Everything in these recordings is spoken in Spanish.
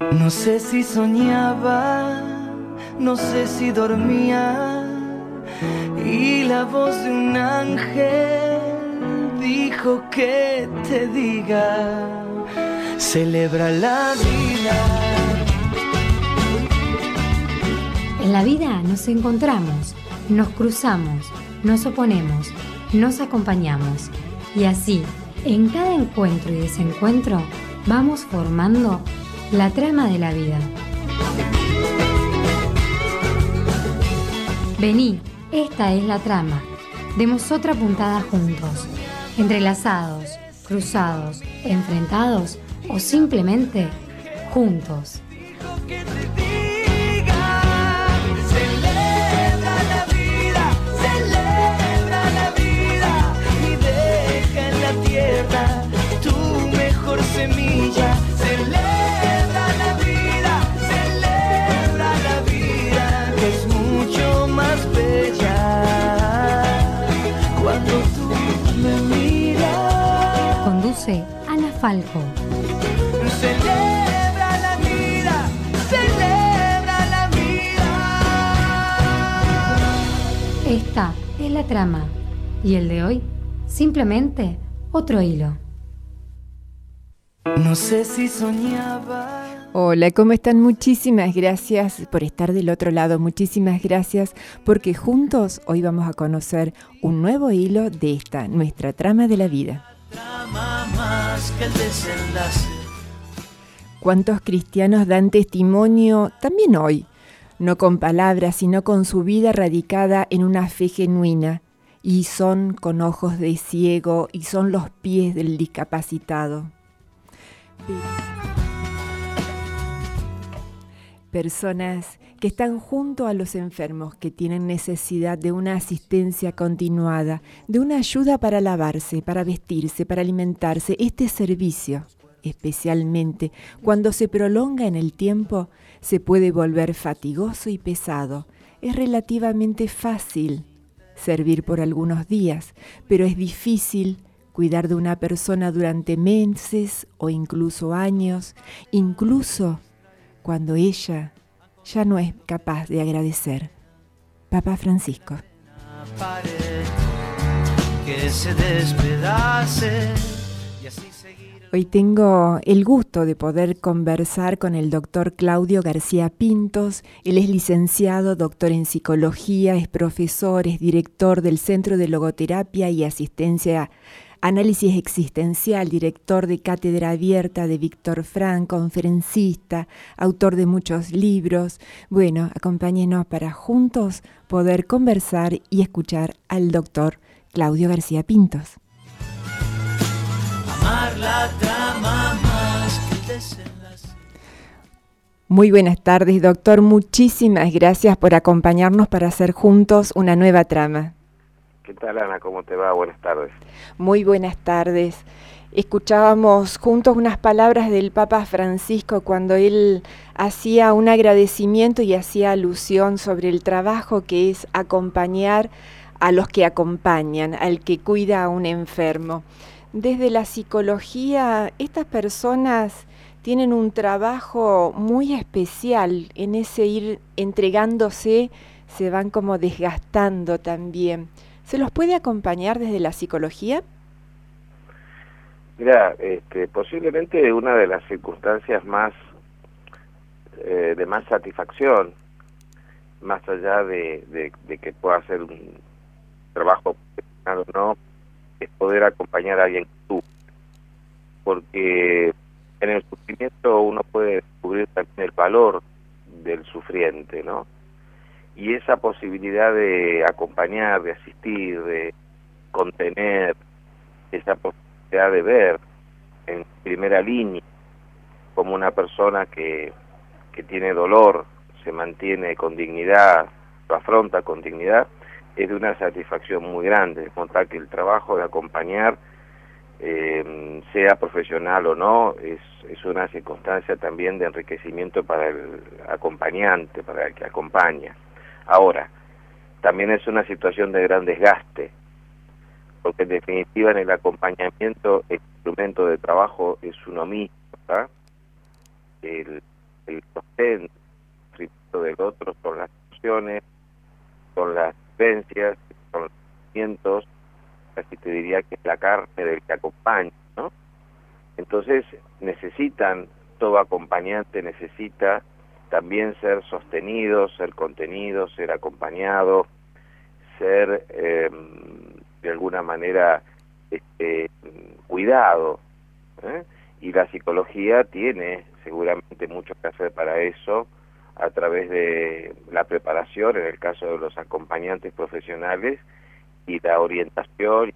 No sé si soñaba, no sé si dormía, y la voz de un ángel dijo que te diga, celebra la vida. En la vida nos encontramos, nos cruzamos, nos oponemos, nos acompañamos y así, en cada encuentro y desencuentro, vamos formando la trama de la vida. Vení, esta es la trama. Demos otra puntada juntos, entrelazados, cruzados, enfrentados o simplemente juntos. Falco. Celebra la vida, celebra la vida. Esta es la trama y el de hoy, simplemente otro hilo. No sé si soñaba. Hola, ¿cómo están? Muchísimas gracias por estar del otro lado, muchísimas gracias porque juntos hoy vamos a conocer un nuevo hilo de esta, nuestra trama de la vida. ¿Cuántos cristianos dan testimonio también hoy? No con palabras, sino con su vida radicada en una fe genuina. Y son con ojos de ciego y son los pies del discapacitado. Personas que están junto a los enfermos que tienen necesidad de una asistencia continuada, de una ayuda para lavarse, para vestirse, para alimentarse. Este servicio, especialmente cuando se prolonga en el tiempo, se puede volver fatigoso y pesado. Es relativamente fácil servir por algunos días, pero es difícil cuidar de una persona durante meses o incluso años, incluso cuando ella ya no es capaz de agradecer. Papa Francisco. Hoy tengo el gusto de poder conversar con el doctor Claudio García Pintos. Él es licenciado, doctor en psicología, es profesor, es director del Centro de Logoterapia y Asistencia Análisis Existencial, director de Cátedra Abierta de Víctor Frank, conferencista, autor de muchos libros. Bueno, acompáñenos para juntos poder conversar y escuchar al doctor Claudio García Pintos. Muy buenas tardes, doctor. Muchísimas gracias por acompañarnos para hacer juntos una nueva trama. ¿Qué tal, Ana? ¿Cómo te va? Buenas tardes. Muy buenas tardes. Escuchábamos juntos unas palabras del Papa Francisco cuando él hacía un agradecimiento y hacía alusión sobre el trabajo que es acompañar a los que acompañan, al que cuida a un enfermo. Desde la psicología, estas personas tienen un trabajo muy especial en ese ir entregándose, se van como desgastando también. ¿Se los puede acompañar desde la psicología? Mira, este, posiblemente una de las circunstancias más eh, de más satisfacción, más allá de, que pueda ser un trabajo profesional o no, es poder acompañar a alguien tú. Porque en el sufrimiento uno puede descubrir también el valor del sufriente, ¿no? Y esa posibilidad de acompañar, de asistir, de contener, esa posibilidad de ver en primera línea como una persona que, que tiene dolor, se mantiene con dignidad, lo afronta con dignidad, es de una satisfacción muy grande, contar que el trabajo de acompañar, eh, sea profesional o no, es, es una circunstancia también de enriquecimiento para el acompañante, para el que acompaña. Ahora, también es una situación de gran desgaste, porque en definitiva en el acompañamiento el instrumento de trabajo es uno mismo, El, el sostén del otro son las emociones, son las vivencias, son los sentimientos, así te diría que es la carne del que acompaña, ¿no? Entonces necesitan, todo acompañante necesita también ser sostenido, ser contenido, ser acompañado, ser em, de alguna manera este, cuidado. ¿eh? Y la psicología tiene seguramente mucho que hacer para eso a través de la preparación, en el caso de los acompañantes profesionales, y la orientación y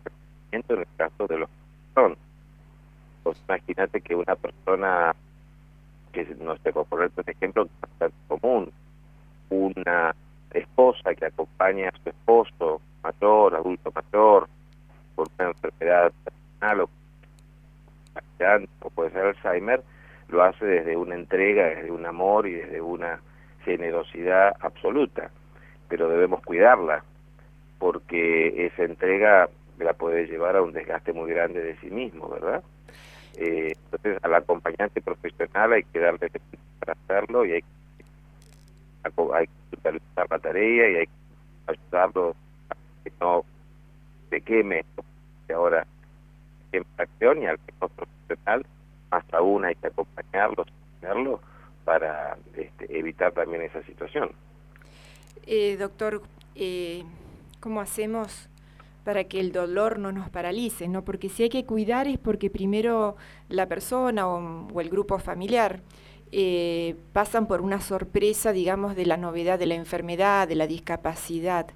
el en el caso de los son. Pues imagínate que una persona que no sé, por ponerte un ejemplo común, una esposa que acompaña a su esposo mayor, adulto mayor, por una enfermedad terminal o, o puede ser Alzheimer, lo hace desde una entrega, desde un amor y desde una generosidad absoluta, pero debemos cuidarla, porque esa entrega la puede llevar a un desgaste muy grande de sí mismo, ¿verdad? Eh, entonces al acompañante profesional hay que darle para hacerlo y hay, hay que supervisar la tarea y hay que ayudarlo a que no se queme que ahora en acción y al que no profesional más aún hay que acompañarlo, sostenerlo para este, evitar también esa situación. Eh, doctor, eh, ¿cómo hacemos para que el dolor no nos paralice? ¿no? Porque si hay que cuidar es porque primero la persona o, el grupo familiar eh, pasan por una sorpresa, digamos, de la novedad de la enfermedad, de la discapacidad.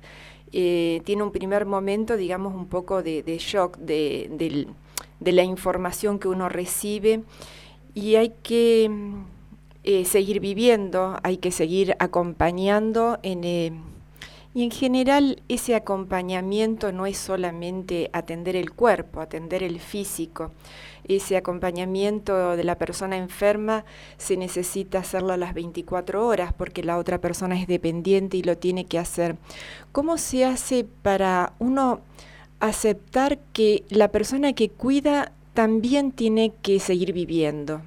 tiene un primer momento, digamos, un poco de, shock de, la información que uno recibe y hay que eh, seguir viviendo, hay que seguir acompañando en, eh, y en general ese acompañamiento no es solamente atender el cuerpo, atender el físico. Ese acompañamiento de la persona enferma se necesita hacerlo a las 24 horas porque la otra persona es dependiente y lo tiene que hacer. ¿Cómo se hace para uno aceptar que la persona que cuida también tiene que seguir viviendo?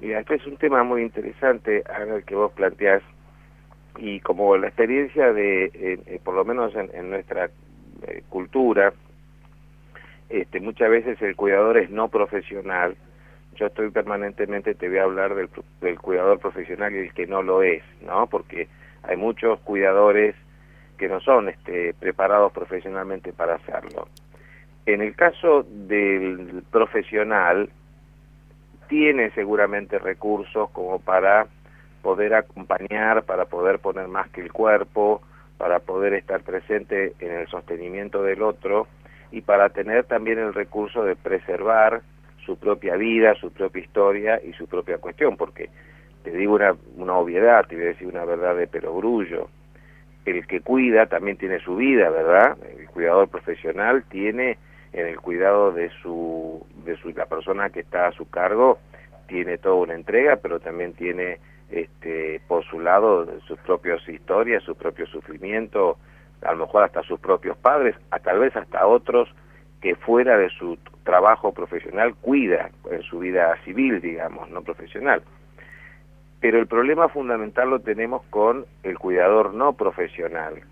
Mira, este es un tema muy interesante, el que vos planteás, y como la experiencia de, eh, por lo menos en, nuestra eh, cultura, este, muchas veces el cuidador es no profesional. Yo estoy permanentemente, te voy a hablar del, del cuidador profesional y el que no lo es, ¿no? Porque hay muchos cuidadores que no son este, preparados profesionalmente para hacerlo. En el caso del profesional, tiene seguramente recursos como para poder acompañar, para poder poner más que el cuerpo, para poder estar presente en el sostenimiento del otro y para tener también el recurso de preservar su propia vida, su propia historia y su propia cuestión, porque te digo una, una obviedad, te voy a decir una verdad de perogrullo, el que cuida también tiene su vida, ¿verdad? El cuidador profesional tiene en el cuidado de su de su la persona que está a su cargo tiene toda una entrega pero también tiene este por su lado sus propias historias su propio sufrimiento a lo mejor hasta sus propios padres a tal vez hasta otros que fuera de su trabajo profesional cuida en su vida civil digamos no profesional. Pero el problema fundamental lo tenemos con el cuidador no profesional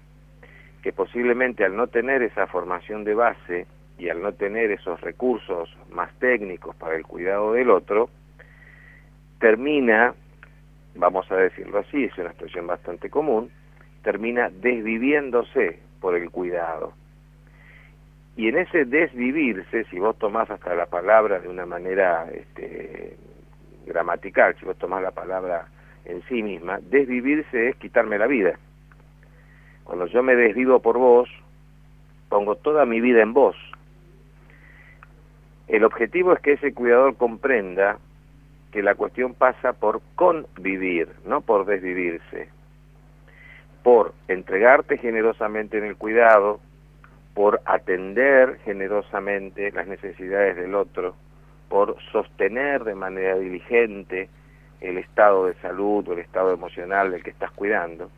que posiblemente al no tener esa formación de base y al no tener esos recursos más técnicos para el cuidado del otro, termina, vamos a decirlo así, es una expresión bastante común, termina desviviéndose por el cuidado. Y en ese desvivirse, si vos tomás hasta la palabra de una manera este, gramatical, si vos tomás la palabra en sí misma, desvivirse es quitarme la vida. Cuando yo me desvivo por vos, pongo toda mi vida en vos, el objetivo es que ese cuidador comprenda que la cuestión pasa por convivir, no por desvivirse, por entregarte generosamente en el cuidado, por atender generosamente las necesidades del otro, por sostener de manera diligente el estado de salud o el estado emocional del que estás cuidando,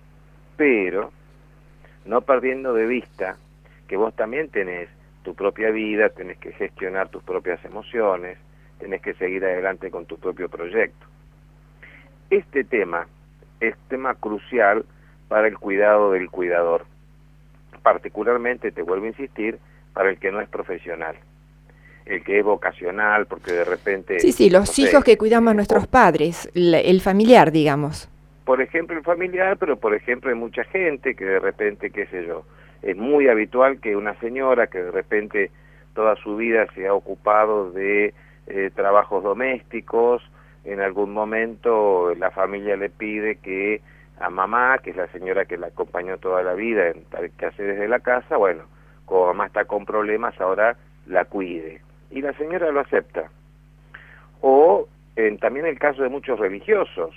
pero no perdiendo de vista que vos también tenés tu propia vida, tenés que gestionar tus propias emociones, tenés que seguir adelante con tu propio proyecto. este tema es tema crucial para el cuidado del cuidador. Particularmente, te vuelvo a insistir, para el que no es profesional. El que es vocacional, porque de repente... Sí, sí, los hijos que cuidamos a nuestros padres, el familiar, digamos. Por ejemplo, el familiar, pero por ejemplo hay mucha gente que de repente, qué sé yo, es muy habitual que una señora que de repente toda su vida se ha ocupado de eh, trabajos domésticos, en algún momento la familia le pide que a mamá, que es la señora que la acompañó toda la vida en tal que hace desde la casa, bueno, como mamá está con problemas, ahora la cuide. Y la señora lo acepta. O en, también el caso de muchos religiosos,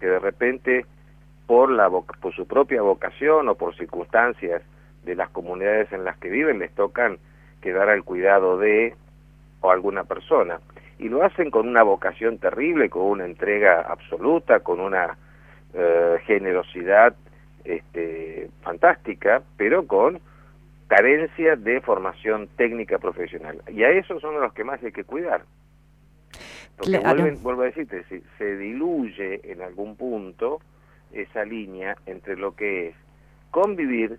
que de repente por, la, por su propia vocación o por circunstancias de las comunidades en las que viven les tocan quedar al cuidado de o alguna persona. Y lo hacen con una vocación terrible, con una entrega absoluta, con una eh, generosidad este, fantástica, pero con carencia de formación técnica profesional. Y a esos son los que más hay que cuidar. Porque vuelvo a decirte, si se diluye en algún punto esa línea entre lo que es convivir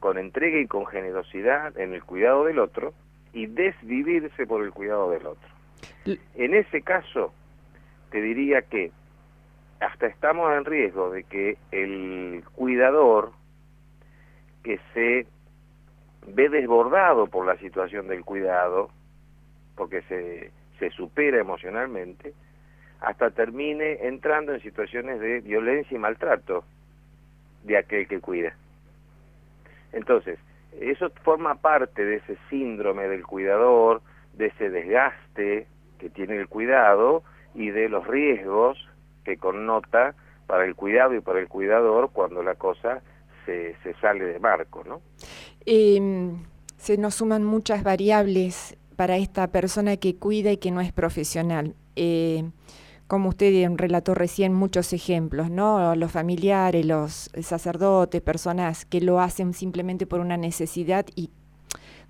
con entrega y con generosidad en el cuidado del otro y desvivirse por el cuidado del otro. En ese caso, te diría que hasta estamos en riesgo de que el cuidador que se ve desbordado por la situación del cuidado, porque se, se supera emocionalmente, hasta termine entrando en situaciones de violencia y maltrato de aquel que cuida. Entonces, eso forma parte de ese síndrome del cuidador, de ese desgaste que tiene el cuidado y de los riesgos que connota para el cuidado y para el cuidador cuando la cosa se, se sale de marco, ¿no? Em, se nos suman muchas variables para esta persona que cuida y que no es profesional. Eh, como usted relató recién, muchos ejemplos, ¿no? Los familiares, los sacerdotes, personas que lo hacen simplemente por una necesidad y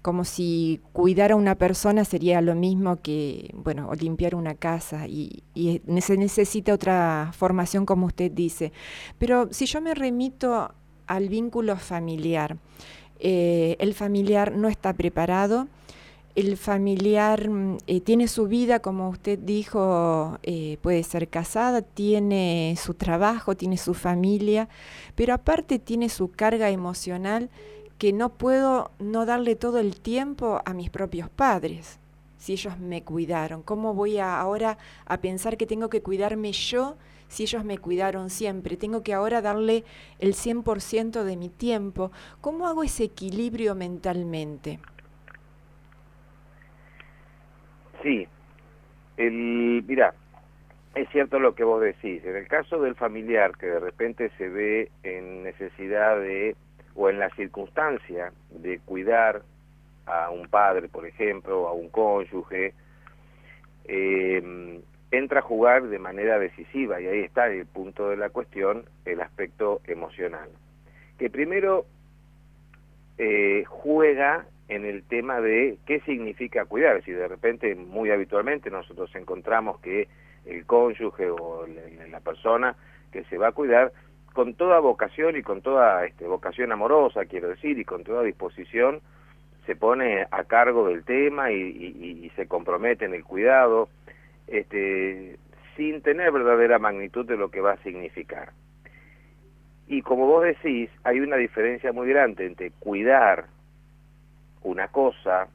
como si cuidar a una persona sería lo mismo que, bueno, limpiar una casa y, se necesita otra formación como usted dice. Pero si yo me remito al vínculo familiar, eh, el familiar no está preparado, el familiar mm, eh, tiene su vida, como usted dijo, eh, puede ser casada, tiene su trabajo, tiene su familia, pero aparte tiene su carga emocional que no puedo no darle todo el tiempo a mis propios padres si ellos me cuidaron. ¿Cómo voy ahora a pensar que tengo que cuidarme yo si ellos me cuidaron siempre? Tengo que ahora darle el 100% de mi tiempo. ¿Cómo hago ese equilibrio mentalmente? Sí, el, mira, es cierto lo que vos decís. En el caso del familiar que de repente se ve en necesidad de, o en la circunstancia de cuidar a un padre, por ejemplo, a un cónyuge, eh, entra a jugar de manera decisiva, y ahí está el punto de la cuestión, el aspecto emocional. Que primero eh, juega en el tema de qué significa cuidar. Si de repente, muy habitualmente, nosotros encontramos que el cónyuge o la, persona que se va a cuidar, con toda vocación y con toda este, vocación amorosa, quiero decir, y con toda disposición, se pone a cargo del tema y, se compromete en el cuidado, este, sin tener verdadera magnitud de lo que va a significar. Y como vos decís, hay una diferencia muy grande entre cuidar una cosa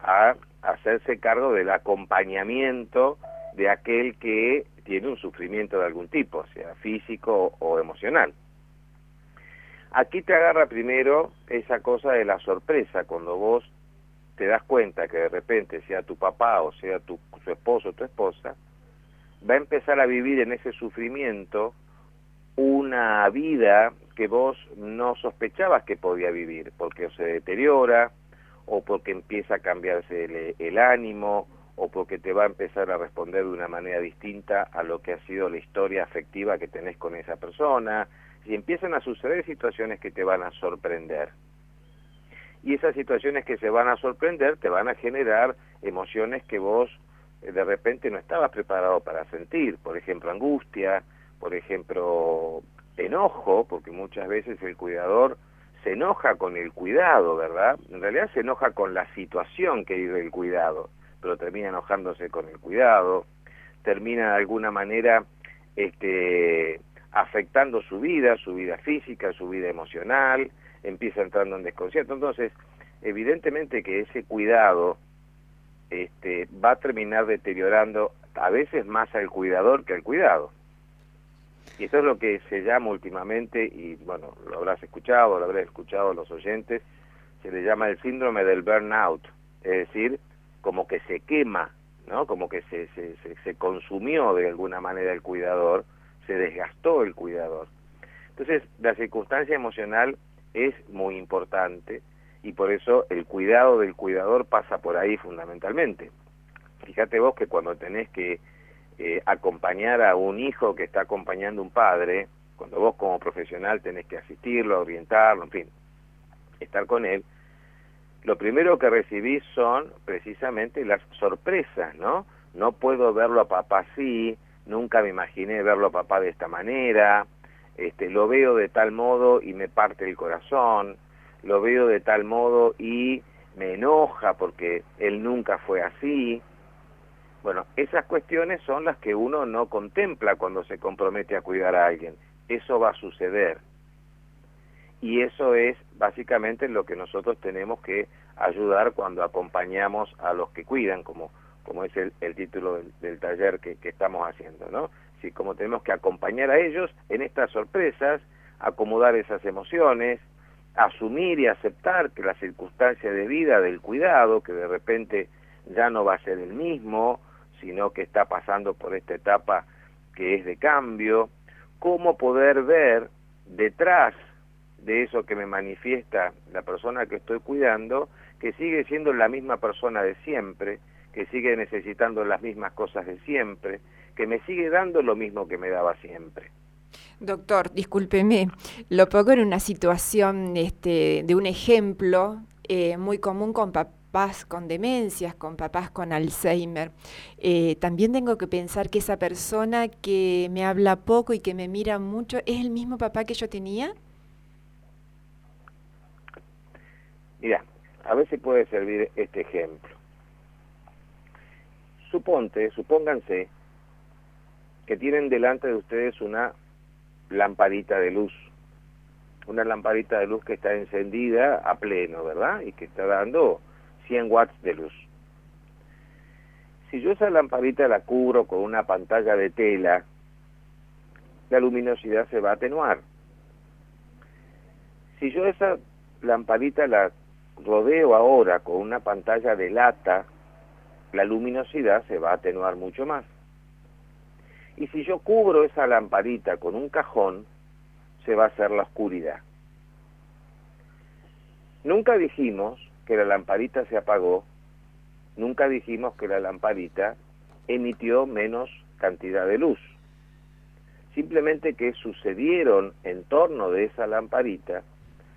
a hacerse cargo del acompañamiento de aquel que tiene un sufrimiento de algún tipo, sea físico o emocional. Aquí te agarra primero esa cosa de la sorpresa, cuando vos te das cuenta que de repente sea tu papá o sea tu, su esposo o tu esposa, va a empezar a vivir en ese sufrimiento una vida que vos no sospechabas que podía vivir, porque se deteriora, o porque empieza a cambiarse el, ánimo, o porque te va a empezar a responder de una manera distinta a lo que ha sido la historia afectiva que tenés con esa persona, y empiezan a suceder situaciones que te van a sorprender. Y esas situaciones que se van a sorprender te van a generar emociones que vos eh, de repente no estabas preparado para sentir, por ejemplo, angustia, por ejemplo, enojo, porque muchas veces el cuidador se enoja con el cuidado, ¿verdad? En realidad se enoja con la situación que vive el cuidado, pero termina enojándose con el cuidado, termina de alguna manera este, afectando su vida, su vida física, su vida emocional, empieza entrando en desconcierto. Entonces, evidentemente que ese cuidado este, va a terminar deteriorando a veces más al cuidador que al cuidado. Y eso es lo que se llama últimamente, y bueno, lo habrás escuchado, lo habrás escuchado los oyentes, se le llama el síndrome del burnout, es decir, como que se quema, ¿no? Como que se, se, se consumió de alguna manera el cuidador, se desgastó el cuidador. Entonces, la circunstancia emocional es muy importante y por eso el cuidado del cuidador pasa por ahí fundamentalmente. Fíjate vos que cuando tenés que eh, acompañar a un hijo que está acompañando a un padre, cuando vos como profesional tenés que asistirlo, orientarlo, en fin, estar con él, lo primero que recibís son precisamente las sorpresas, ¿no? No puedo verlo a papá así, nunca me imaginé verlo a papá de esta manera, este, lo veo de tal modo y me parte el corazón, lo veo de tal modo y me enoja porque él nunca fue así. Bueno, esas cuestiones son las que uno no contempla cuando se compromete a cuidar a alguien. Eso va a suceder. Y eso es básicamente lo que nosotros tenemos que ayudar cuando acompañamos a los que cuidan, como, como es el, título del, del taller que, que, estamos haciendo, ¿no? Si como tenemos que acompañar a ellos en estas sorpresas, acomodar esas emociones, asumir y aceptar que la circunstancia de vida del cuidado, que de repente ya no va a ser el mismo, sino que está pasando por esta etapa que es de cambio, cómo poder ver detrás de eso que me manifiesta la persona que estoy cuidando, que sigue siendo la misma persona de siempre, que sigue necesitando las mismas cosas de siempre, que me sigue dando lo mismo que me daba siempre. Doctor, discúlpeme, lo pongo en una situación este, de un ejemplo eh, muy común con papás con demencias, con papás con Alzheimer. Eh, también tengo que pensar que esa persona que me habla poco y que me mira mucho, ¿es el mismo papá que yo tenía? Mira, a veces puede servir este ejemplo. Suponte, supónganse que tienen delante de ustedes una lamparita de luz. Una lamparita de luz que está encendida a pleno, ¿verdad? Y que está dando 100 watts de luz. Si yo esa lamparita la cubro con una pantalla de tela, la luminosidad se va a atenuar. Si yo esa lamparita la rodeo ahora con una pantalla de lata, la luminosidad se va a atenuar mucho más. Y si yo cubro esa lamparita con un cajón, se va a hacer la oscuridad. Nunca dijimos que la lamparita se apagó, nunca dijimos que la lamparita emitió menos cantidad de luz. Simplemente que sucedieron en torno de esa lamparita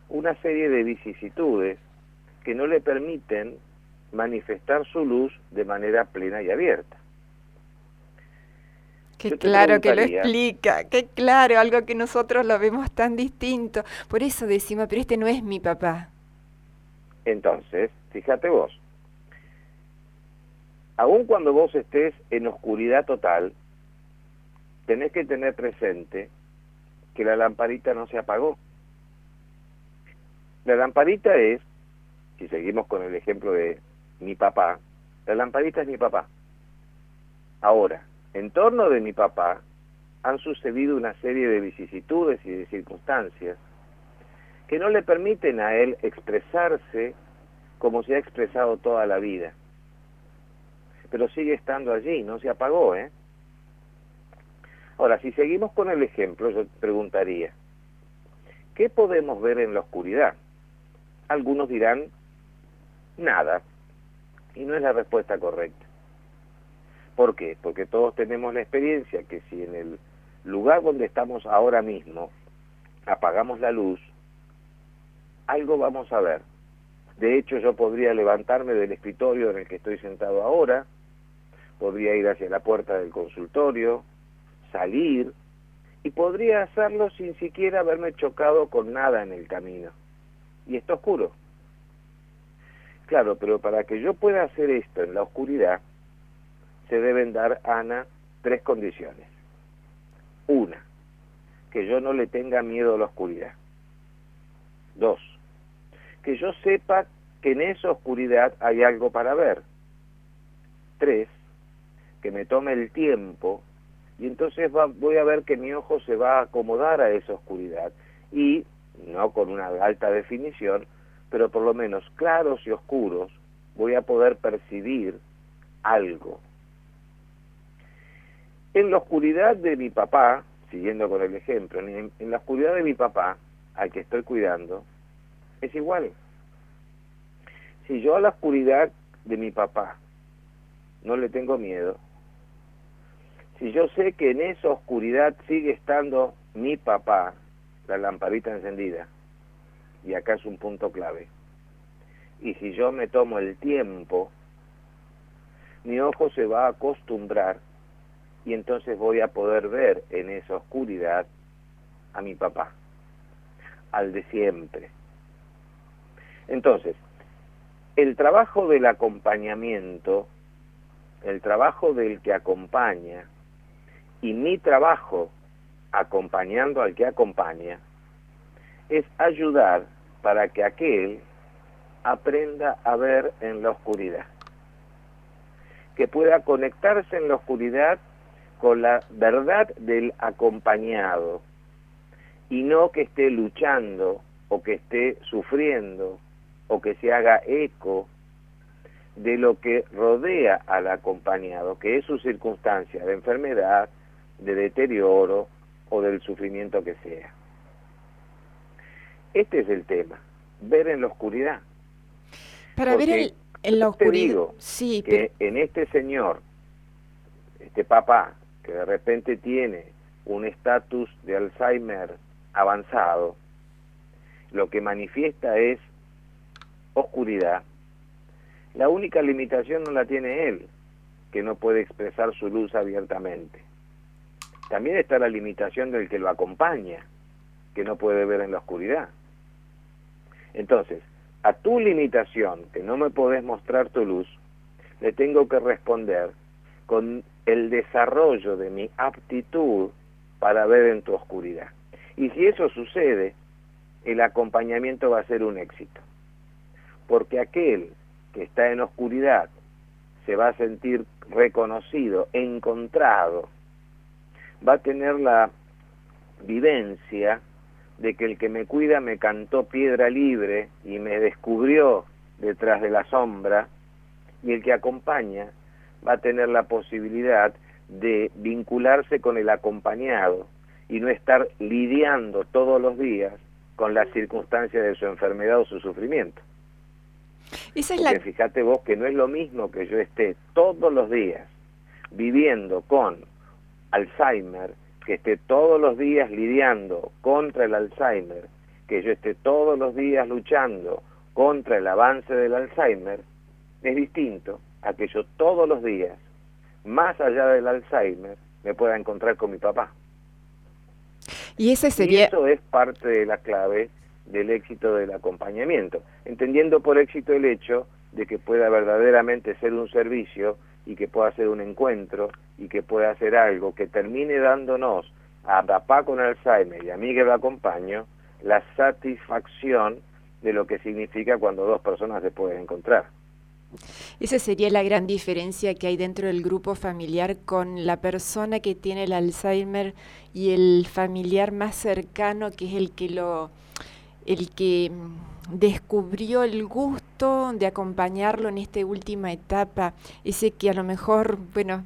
una serie de vicisitudes que no le permiten manifestar su luz de manera plena y abierta. Qué claro que lo explica, qué claro, algo que nosotros lo vemos tan distinto. Por eso decimos, pero este no es mi papá. Entonces, fíjate vos, aun cuando vos estés en oscuridad total, tenés que tener presente que la lamparita no se apagó. La lamparita es, si seguimos con el ejemplo de mi papá, la lamparita es mi papá. Ahora, en torno de mi papá han sucedido una serie de vicisitudes y de circunstancias que no le permiten a él expresarse como se ha expresado toda la vida. Pero sigue estando allí, no se apagó, ¿eh? Ahora, si seguimos con el ejemplo, yo preguntaría, ¿qué podemos ver en la oscuridad? Algunos dirán, nada, y no es la respuesta correcta. ¿Por qué? Porque todos tenemos la experiencia que si en el lugar donde estamos ahora mismo apagamos la luz, algo vamos a ver. De hecho, yo podría levantarme del escritorio en el que estoy sentado ahora, podría ir hacia la puerta del consultorio, salir, y podría hacerlo sin siquiera haberme chocado con nada en el camino. Y está oscuro. Claro, pero para que yo pueda hacer esto en la oscuridad, se deben dar, Ana, tres condiciones. Una, que yo no le tenga miedo a la oscuridad. Dos, que yo sepa que en esa oscuridad hay algo para ver. Tres, que me tome el tiempo y entonces voy a ver que mi ojo se va a acomodar a esa oscuridad y, no con una alta definición, pero por lo menos claros y oscuros, voy a poder percibir algo. En la oscuridad de mi papá, siguiendo con el ejemplo, en, en la oscuridad de mi papá, al que estoy cuidando, es igual. Si yo a la oscuridad de mi papá no le tengo miedo, si yo sé que en esa oscuridad sigue estando mi papá, la lamparita encendida, y acá es un punto clave, y si yo me tomo el tiempo, mi ojo se va a acostumbrar y entonces voy a poder ver en esa oscuridad a mi papá, al de siempre. Entonces, el trabajo del acompañamiento, el trabajo del que acompaña, y mi trabajo, acompañando al que acompaña, es ayudar para que aquel aprenda a ver en la oscuridad, que pueda conectarse en la oscuridad con la verdad del acompañado y no que esté luchando o que esté sufriendo o que se haga eco de lo que rodea al acompañado, que es su circunstancia de enfermedad, de deterioro o del sufrimiento que sea. Este es el tema, ver en la oscuridad. Para ver en la oscuridad, sí, que en este señor, este papá, que de repente tiene un estatus de Alzheimer avanzado, lo que manifiesta es oscuridad. La única limitación no la tiene él, que no puede expresar su luz abiertamente también está la limitación del que lo acompaña, que no puede ver en la oscuridad. Entonces, a tu limitación, que no me podés mostrar tu luz, le tengo que responder con el desarrollo de mi aptitud para ver en tu oscuridad. Y si eso sucede, el acompañamiento va a ser un éxito. Porque aquel que está en oscuridad se va a sentir reconocido, encontrado, va a tener la vivencia de que el que me cuida me cantó piedra libre y me descubrió detrás de la sombra, y el que acompaña va a tener la posibilidad de vincularse con el acompañado y no estar lidiando todos los días con las circunstancias de su enfermedad o su sufrimiento. Esa es fíjate vos que no es lo mismo que yo esté todos los días viviendo con Alzheimer, que esté todos los días lidiando contra el Alzheimer, que yo esté todos los días luchando contra el avance del Alzheimer, es distinto a que yo todos los días, más allá del Alzheimer, me pueda encontrar con mi papá. Y ese sería... eso es parte de la clave del éxito del acompañamiento, entendiendo por éxito el hecho de que pueda verdaderamente ser un servicio y que pueda ser un encuentro y que pueda hacer algo que termine dándonos a papá con Alzheimer y a mí que lo acompaño la satisfacción de lo que significa cuando dos personas se pueden encontrar. Esa sería la gran diferencia que hay dentro del grupo familiar con la persona que tiene el Alzheimer y el familiar más cercano que es el que lo el que mm, descubrió el gusto de acompañarlo en esta última etapa, ese que a lo mejor, bueno,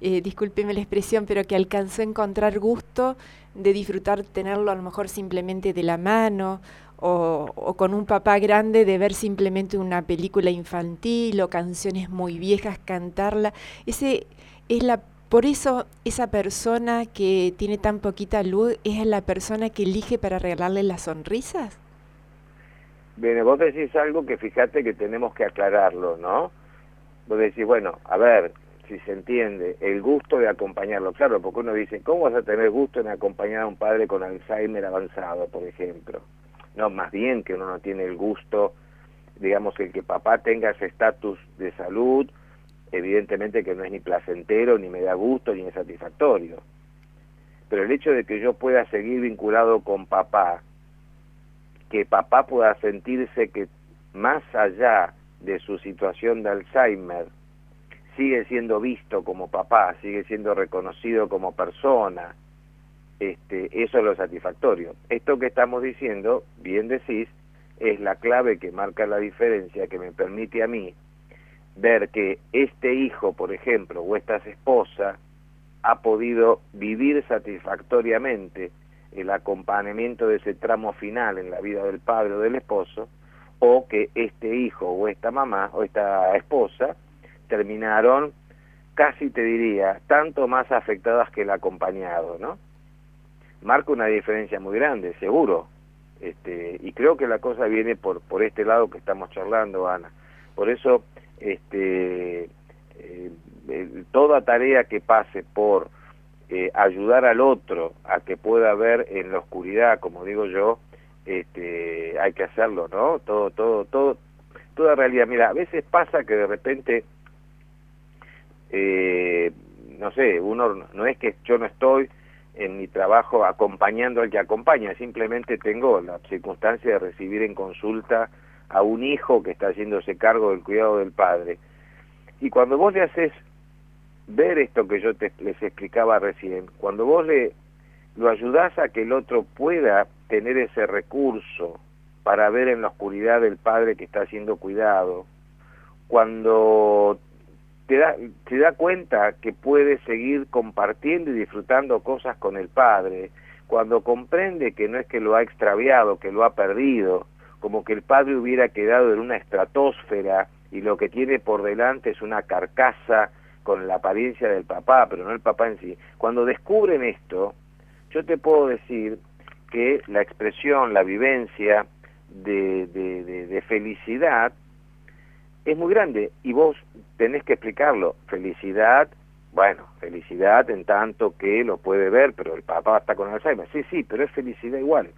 eh, discúlpeme la expresión, pero que alcanzó a encontrar gusto de disfrutar tenerlo a lo mejor simplemente de la mano o, o, con un papá grande de ver simplemente una película infantil o canciones muy viejas, cantarla. Ese es la por eso esa persona que tiene tan poquita luz es la persona que elige para regalarle las sonrisas. Bien, vos decís algo que fíjate que tenemos que aclararlo, ¿no? Vos decís, bueno, a ver, si se entiende, el gusto de acompañarlo. Claro, porque uno dice, ¿cómo vas a tener gusto en acompañar a un padre con Alzheimer avanzado, por ejemplo? No, más bien que uno no tiene el gusto, digamos, el que papá tenga ese estatus de salud, evidentemente que no es ni placentero, ni me da gusto, ni es satisfactorio. Pero el hecho de que yo pueda seguir vinculado con papá, que papá pueda sentirse que más allá de su situación de Alzheimer, sigue siendo visto como papá, sigue siendo reconocido como persona, este, eso es lo satisfactorio. Esto que estamos diciendo, bien decís, es la clave que marca la diferencia, que me permite a mí ver que este hijo, por ejemplo, o esta esposa, ha podido vivir satisfactoriamente el acompañamiento de ese tramo final en la vida del padre o del esposo, o que este hijo o esta mamá o esta esposa terminaron casi te diría tanto más afectadas que el acompañado, ¿no? Marca una diferencia muy grande, seguro. Este, y creo que la cosa viene por por este lado que estamos charlando, Ana. Por eso este eh, toda tarea que pase por eh, ayudar al otro a que pueda ver en la oscuridad, como digo yo, este, hay que hacerlo, ¿no? Todo, todo, todo, toda realidad. Mira, a veces pasa que de repente, eh, no sé, uno no es que yo no estoy en mi trabajo acompañando al que acompaña, simplemente tengo la circunstancia de recibir en consulta a un hijo que está haciéndose cargo del cuidado del padre. Y cuando vos le haces ver esto que yo te, les explicaba recién, cuando vos le lo ayudás a que el otro pueda tener ese recurso para ver en la oscuridad del padre que está siendo cuidado, cuando te da, te da cuenta que puede seguir compartiendo y disfrutando cosas con el padre, cuando comprende que no es que lo ha extraviado, que lo ha perdido, como que el padre hubiera quedado en una estratosfera y lo que tiene por delante es una carcasa con la apariencia del papá, pero no el papá en sí. Cuando descubren esto, yo te puedo decir que la expresión, la vivencia de, de, felicidad es muy grande y vos tenés que explicarlo. Felicidad, bueno, felicidad en tanto que lo puede ver, pero el papá está con Alzheimer. Sí, sí, pero es felicidad igual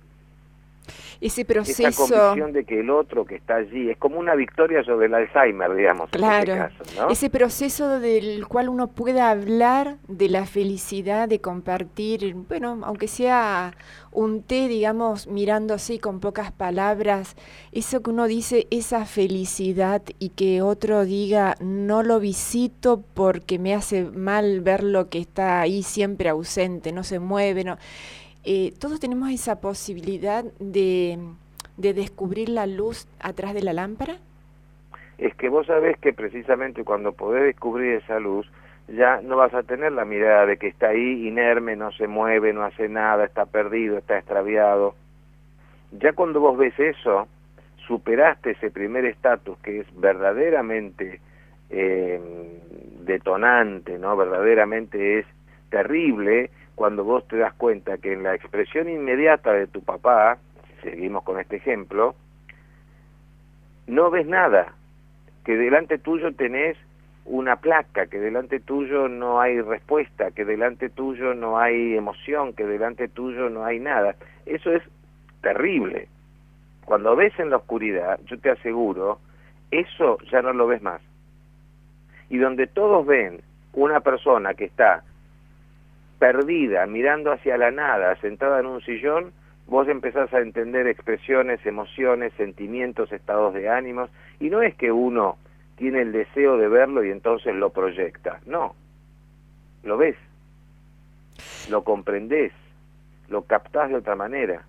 ese proceso... Esa convicción de que el otro que está allí es como una victoria sobre el Alzheimer, digamos. Claro, en este caso, ese proceso del cual uno pueda hablar de la felicidad de compartir, bueno, aunque sea un té, digamos, mirando así con pocas palabras, eso que uno dice, esa felicidad y que otro diga, no lo visito porque me hace mal ver lo que está ahí siempre ausente, no se mueve, no eh, todos tenemos esa posibilidad de, de descubrir la luz atrás de la lámpara? Es que vos sabés que precisamente cuando podés descubrir esa luz, ya no vas a tener la mirada de que está ahí inerme, no se mueve, no hace nada, está perdido, está extraviado. Ya cuando vos ves eso, superaste ese primer estatus que es verdaderamente eh, detonante, ¿no? Verdaderamente es terrible cuando vos te das cuenta que en la expresión inmediata de tu papá, seguimos con este ejemplo, no ves nada, que delante tuyo tenés una placa, que delante tuyo no hay respuesta, que delante tuyo no hay emoción, que delante tuyo no hay nada. Eso es terrible. Cuando ves en la oscuridad, yo te aseguro, eso ya no lo ves más. Y donde todos ven una persona que está perdida, mirando hacia la nada, sentada en un sillón, vos empezás a entender expresiones, emociones, sentimientos, estados de ánimos, y no es que uno tiene el deseo de verlo y entonces lo proyecta, no, lo ves, lo comprendés, lo captás de otra manera.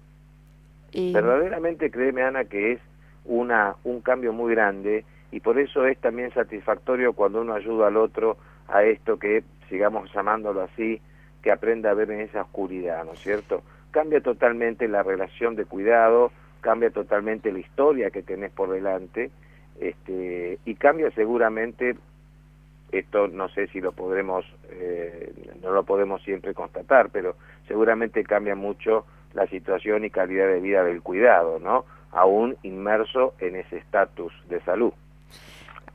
Verdaderamente créeme Ana que es una, un cambio muy grande y por eso es también satisfactorio cuando uno ayuda al otro a esto que, sigamos llamándolo así, que aprenda a ver en esa oscuridad, ¿no es cierto? Cambia totalmente la relación de cuidado, cambia totalmente la historia que tenés por delante, este, y cambia seguramente, esto no sé si lo podremos, eh, no lo podemos siempre constatar, pero seguramente cambia mucho la situación y calidad de vida del cuidado, ¿no? Aún inmerso en ese estatus de salud.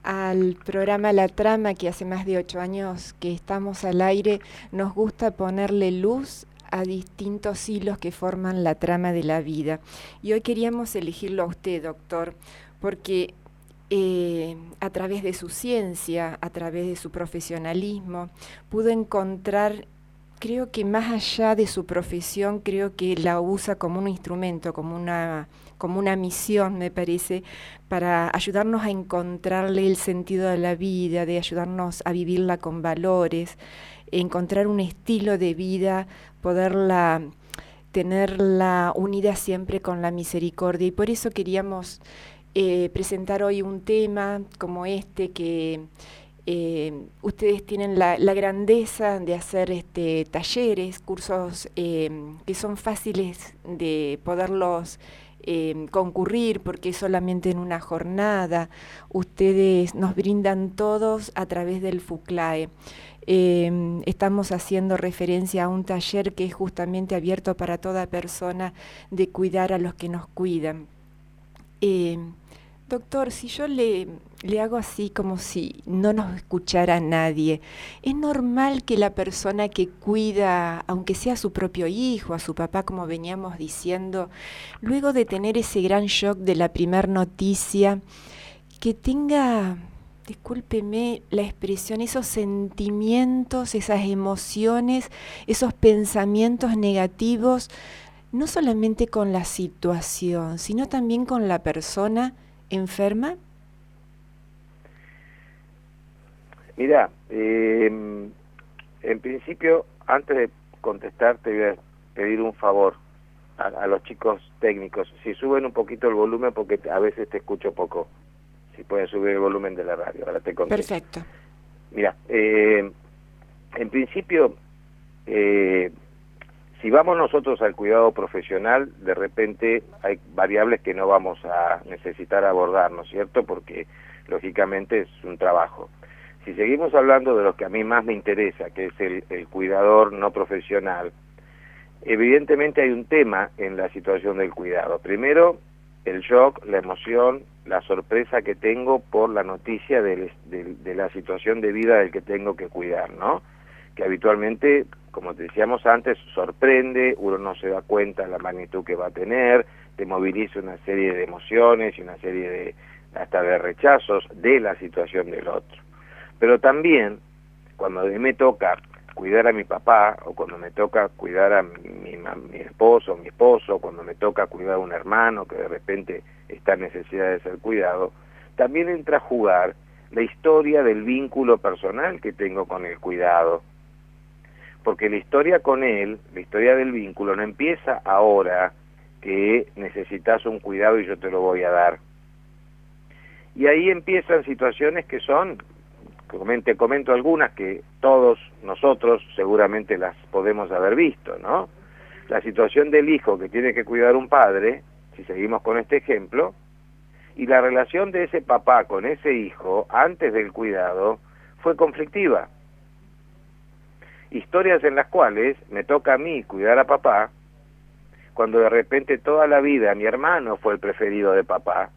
Al programa La Trama, que hace más de ocho años que estamos al aire, nos gusta ponerle luz a distintos hilos que forman la trama de la vida. Y hoy queríamos elegirlo a usted, doctor, porque eh, a través de su ciencia, a través de su profesionalismo, pudo encontrar, creo que más allá de su profesión, creo que la usa como un instrumento, como una, como una misión, me parece, para ayudarnos a encontrarle el sentido de la vida, de ayudarnos a vivirla con valores, encontrar un estilo de vida, poderla tenerla unida siempre con la misericordia. Y por eso queríamos eh, presentar hoy un tema como este que eh, ustedes tienen la, grandeza de hacer este, talleres, cursos eh, que son fáciles de poderlos concurrir porque es solamente en una jornada. Ustedes nos brindan todos a través del FUCLAE. estamos haciendo referencia a un taller que es justamente abierto para toda persona de cuidar a los que nos cuidan. Doctor, si yo le, le hago así como si no nos escuchara nadie, ¿es normal que la persona que cuida, aunque sea a su propio hijo, a su papá, como veníamos diciendo, luego de tener ese gran shock de la primera noticia, que tenga, discúlpeme la expresión, esos sentimientos, esas emociones, esos pensamientos negativos, no solamente con la situación, sino también con la persona enferma? Mira, em, en principio, antes de contestar, te voy a pedir un favor a, los chicos técnicos. Si suben un poquito el volumen, porque a veces te escucho poco. Si pueden subir el volumen de la radio, ahora te contesto. Perfecto. Mira, eh, en principio, eh, si vamos nosotros al cuidado profesional, de repente hay variables que no vamos a necesitar abordar, ¿no es cierto? Porque lógicamente es un trabajo. Si seguimos hablando de lo que a mí más me interesa, que es el, cuidador no profesional, evidentemente hay un tema en la situación del cuidado. Primero, el shock, la emoción, la sorpresa que tengo por la noticia de, de la situación de vida del que tengo que cuidar, ¿no? Que habitualmente como te decíamos antes, sorprende, uno no se da cuenta de la magnitud que va a tener, te moviliza una serie de emociones y una serie de hasta de rechazos de la situación del otro. Pero también, cuando a mí me toca cuidar a mi papá, o cuando me toca cuidar a mi, mi esposo, mi esposo, cuando me toca cuidar a un hermano que de repente está en necesidad de ser cuidado, también entra a jugar la historia del vínculo personal que tengo con el cuidado, porque la historia con él, la historia del vínculo, no empieza ahora que necesitas un cuidado y yo te lo voy a dar. Y ahí empiezan situaciones que son, te comento algunas que todos nosotros seguramente las podemos haber visto, ¿no? La situación del hijo que tiene que cuidar un padre, si seguimos con este ejemplo, y la relación de ese papá con ese hijo antes del cuidado fue conflictiva historias en las cuales me toca a mí cuidar a papá, cuando de repente toda la vida mi hermano fue el preferido de papá,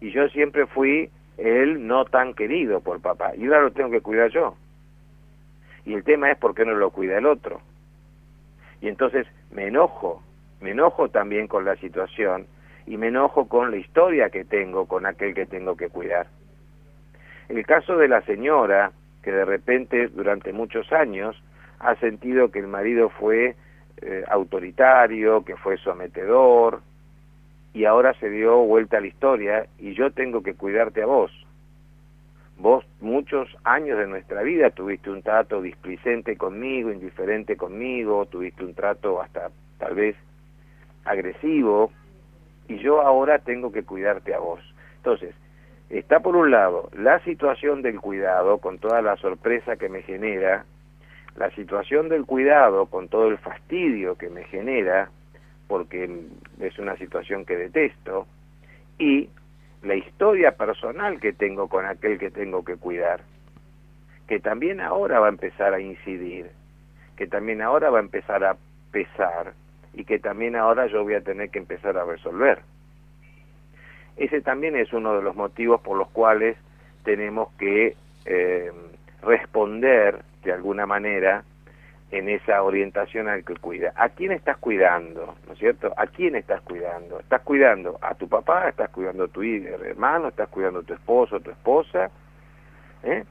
y yo siempre fui el no tan querido por papá, y ahora lo tengo que cuidar yo. Y el tema es por qué no lo cuida el otro. Y entonces me enojo, me enojo también con la situación y me enojo con la historia que tengo con aquel que tengo que cuidar. El caso de la señora que de repente durante muchos años ha sentido que el marido fue eh, autoritario, que fue sometedor, y ahora se dio vuelta a la historia y yo tengo que cuidarte a vos. Vos muchos años de nuestra vida tuviste un trato displicente conmigo, indiferente conmigo, tuviste un trato hasta tal vez agresivo, y yo ahora tengo que cuidarte a vos. Entonces, está por un lado la situación del cuidado con toda la sorpresa que me genera, la situación del cuidado con todo el fastidio que me genera, porque es una situación que detesto, y la historia personal que tengo con aquel que tengo que cuidar, que también ahora va a empezar a incidir, que también ahora va a empezar a pesar y que también ahora yo voy a tener que empezar a resolver. Ese también es uno de los motivos por los cuales tenemos que eh, responder de alguna manera en esa orientación al que cuida. ¿A quién estás cuidando? ¿No es cierto? ¿A quién estás cuidando? ¿Estás cuidando a tu papá? ¿Estás cuidando a tu hermano? ¿Estás cuidando a tu esposo, o tu esposa? ¿Eh?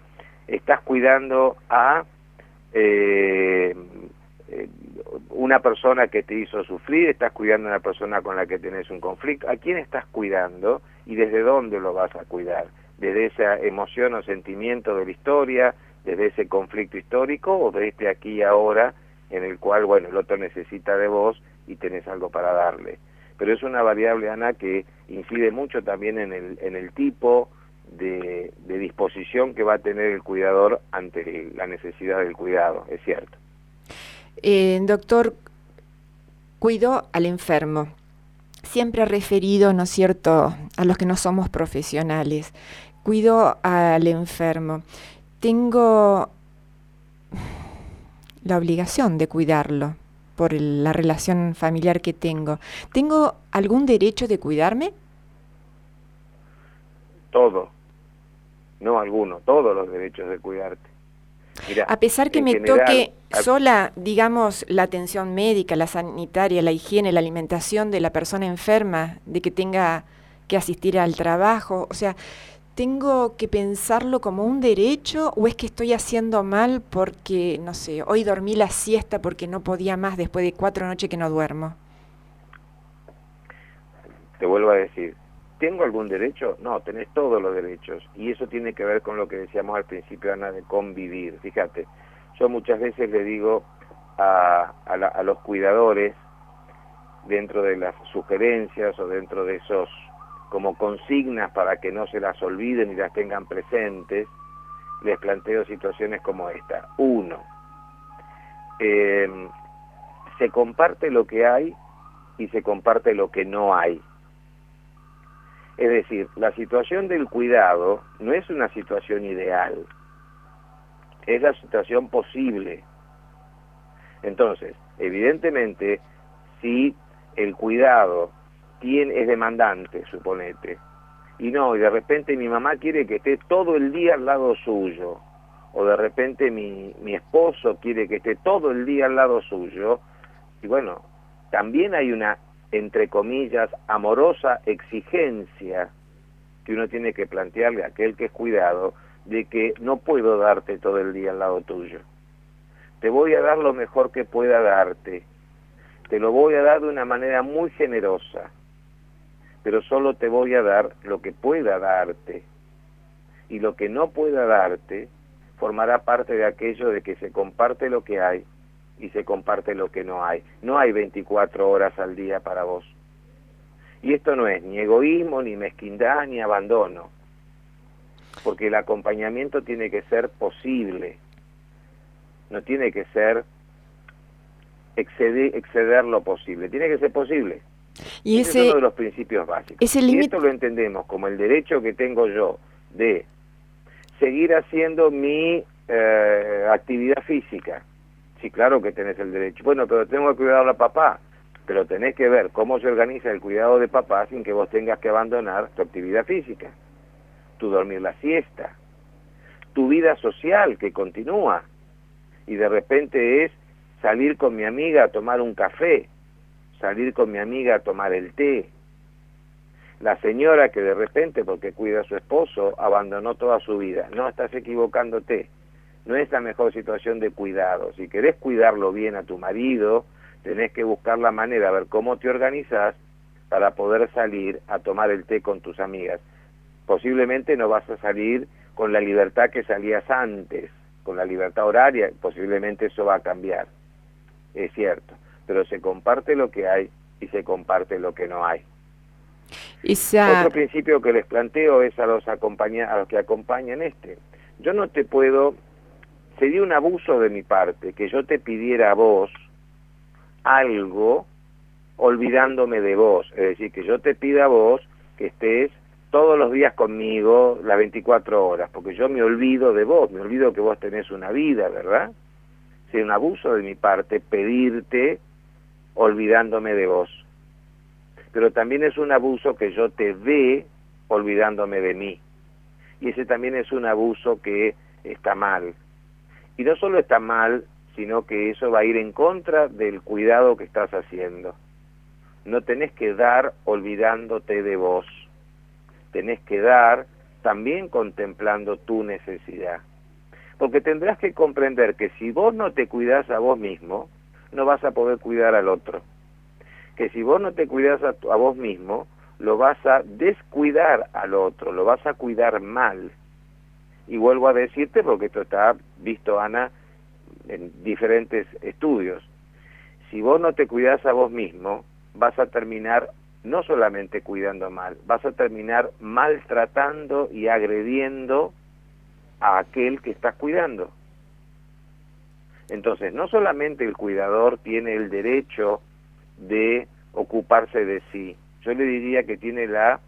¿Estás cuidando a eh, eh, una persona que te hizo sufrir? ¿Estás cuidando a una persona con la que tenés un conflicto? ¿A quién estás cuidando y desde dónde lo vas a cuidar? ¿Desde esa emoción o sentimiento de la historia? Desde ese conflicto histórico o desde este aquí y ahora en el cual, bueno, el otro necesita de vos y tenés algo para darle. Pero es una variable, Ana, que incide mucho también en el, en el tipo de, disposición que va a tener el cuidador ante la necesidad del cuidado, es cierto. Eh, doctor, cuido al enfermo. Siempre referido, ¿no es cierto?, a los que no somos profesionales. Cuido al enfermo tengo la obligación de cuidarlo por la relación familiar que tengo. ¿Tengo algún derecho de cuidarme? Todo, no alguno, todos los derechos de cuidarte. a pesar que me toque sola, digamos, la atención médica, la sanitaria, la higiene, la alimentación de la persona enferma, de que tenga que asistir al trabajo, o sea, ¿Tengo que pensarlo como un derecho o es que estoy haciendo mal porque, no sé, hoy dormí la siesta porque no podía más después de cuatro noches que no duermo? Te vuelvo a decir, ¿tengo algún derecho? No, tenés todos los derechos. Y eso tiene que ver con lo que decíamos al principio, Ana, de convivir. Fíjate, yo muchas veces le digo a, a los cuidadores, dentro de las sugerencias o dentro de esos como consignas para que no se las olviden y las tengan presentes, les planteo situaciones como esta. Uno, em, se comparte lo que hay y se comparte lo que no hay. Es decir, la situación del cuidado no es una situación ideal, es la situación posible. Entonces, evidentemente, si el cuidado es demandante, suponete. Y no, y de repente mi mamá quiere que esté todo el día al lado suyo. O de repente mi, mi esposo quiere que esté todo el día al lado suyo. Y bueno, también hay una, entre comillas, amorosa exigencia que uno tiene que plantearle a aquel que es cuidado de que no puedo darte todo el día al lado tuyo. Te voy a dar lo mejor que pueda darte. Te lo voy a dar de una manera muy generosa pero solo te voy a dar lo que pueda darte. Y lo que no pueda darte formará parte de aquello de que se comparte lo que hay y se comparte lo que no hay. No hay 24 horas al día para vos. Y esto no es ni egoísmo, ni mezquindad, ni abandono. Porque el acompañamiento tiene que ser posible. No tiene que ser exceder, exceder lo posible. Tiene que ser posible. Y ese, es uno de los principios básicos. Ese y esto lo entendemos como el derecho que tengo yo de seguir haciendo mi eh, actividad física. Sí, claro que tenés el derecho. Bueno, pero tengo que cuidar a papá. Pero tenés que ver cómo se organiza el cuidado de papá sin que vos tengas que abandonar tu actividad física, tu dormir la siesta, tu vida social que continúa. Y de repente es salir con mi amiga a tomar un café, salir con mi amiga a tomar el té, la señora que de repente, porque cuida a su esposo, abandonó toda su vida. No, estás equivocándote. No es la mejor situación de cuidado. Si querés cuidarlo bien a tu marido, tenés que buscar la manera, a ver cómo te organizas para poder salir a tomar el té con tus amigas. Posiblemente no vas a salir con la libertad que salías antes, con la libertad horaria, posiblemente eso va a cambiar. Es cierto pero se comparte lo que hay y se comparte lo que no hay. Otro principio que les planteo es a los, a los que acompañan este. Yo no te puedo, sería un abuso de mi parte que yo te pidiera a vos algo olvidándome de vos. Es decir, que yo te pida a vos que estés todos los días conmigo las 24 horas, porque yo me olvido de vos, me olvido que vos tenés una vida, ¿verdad? Sería un abuso de mi parte pedirte olvidándome de vos. Pero también es un abuso que yo te ve olvidándome de mí. Y ese también es un abuso que está mal. Y no solo está mal, sino que eso va a ir en contra del cuidado que estás haciendo. No tenés que dar olvidándote de vos. Tenés que dar también contemplando tu necesidad. Porque tendrás que comprender que si vos no te cuidás a vos mismo, no vas a poder cuidar al otro. Que si vos no te cuidás a, a vos mismo, lo vas a descuidar al otro, lo vas a cuidar mal. Y vuelvo a decirte, porque esto está visto, Ana, en diferentes estudios. Si vos no te cuidas a vos mismo, vas a terminar no solamente cuidando mal, vas a terminar maltratando y agrediendo a aquel que estás cuidando. Entonces, no solamente el cuidador tiene el derecho de ocuparse de sí, yo le diría que tiene la